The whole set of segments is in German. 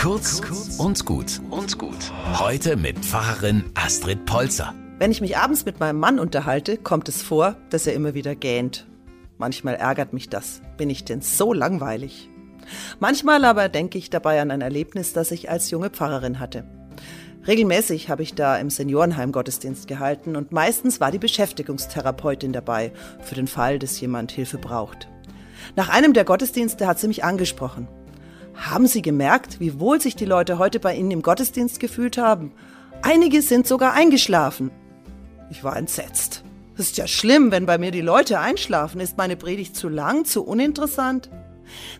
Kurz und gut und gut. Heute mit Pfarrerin Astrid Polzer. Wenn ich mich abends mit meinem Mann unterhalte, kommt es vor, dass er immer wieder gähnt. Manchmal ärgert mich das. Bin ich denn so langweilig? Manchmal aber denke ich dabei an ein Erlebnis, das ich als junge Pfarrerin hatte. Regelmäßig habe ich da im Seniorenheim Gottesdienst gehalten und meistens war die Beschäftigungstherapeutin dabei, für den Fall, dass jemand Hilfe braucht. Nach einem der Gottesdienste hat sie mich angesprochen. Haben Sie gemerkt, wie wohl sich die Leute heute bei Ihnen im Gottesdienst gefühlt haben? Einige sind sogar eingeschlafen. Ich war entsetzt. Das ist ja schlimm, wenn bei mir die Leute einschlafen. Ist meine Predigt zu lang, zu uninteressant?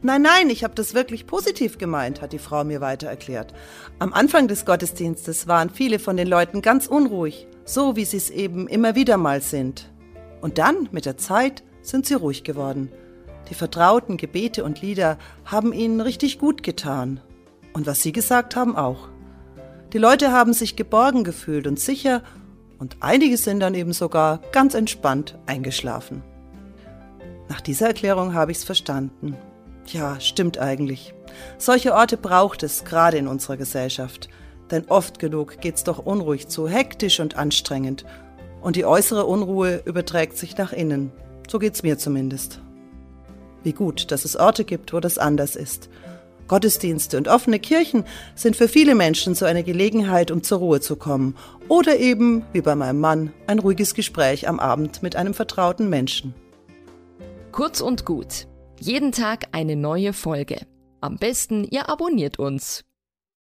Nein, nein, ich habe das wirklich positiv gemeint, hat die Frau mir weiter erklärt. Am Anfang des Gottesdienstes waren viele von den Leuten ganz unruhig, so wie sie es eben immer wieder mal sind. Und dann, mit der Zeit, sind sie ruhig geworden. Die vertrauten Gebete und Lieder haben ihnen richtig gut getan. Und was sie gesagt haben auch. Die Leute haben sich geborgen gefühlt und sicher und einige sind dann eben sogar ganz entspannt eingeschlafen. Nach dieser Erklärung habe ich's verstanden. Ja, stimmt eigentlich. Solche Orte braucht es, gerade in unserer Gesellschaft. Denn oft genug geht's doch unruhig zu, hektisch und anstrengend. Und die äußere Unruhe überträgt sich nach innen. So geht's mir zumindest. Wie gut, dass es Orte gibt, wo das anders ist. Gottesdienste und offene Kirchen sind für viele Menschen so eine Gelegenheit, um zur Ruhe zu kommen. Oder eben, wie bei meinem Mann, ein ruhiges Gespräch am Abend mit einem vertrauten Menschen. Kurz und gut. Jeden Tag eine neue Folge. Am besten, ihr abonniert uns.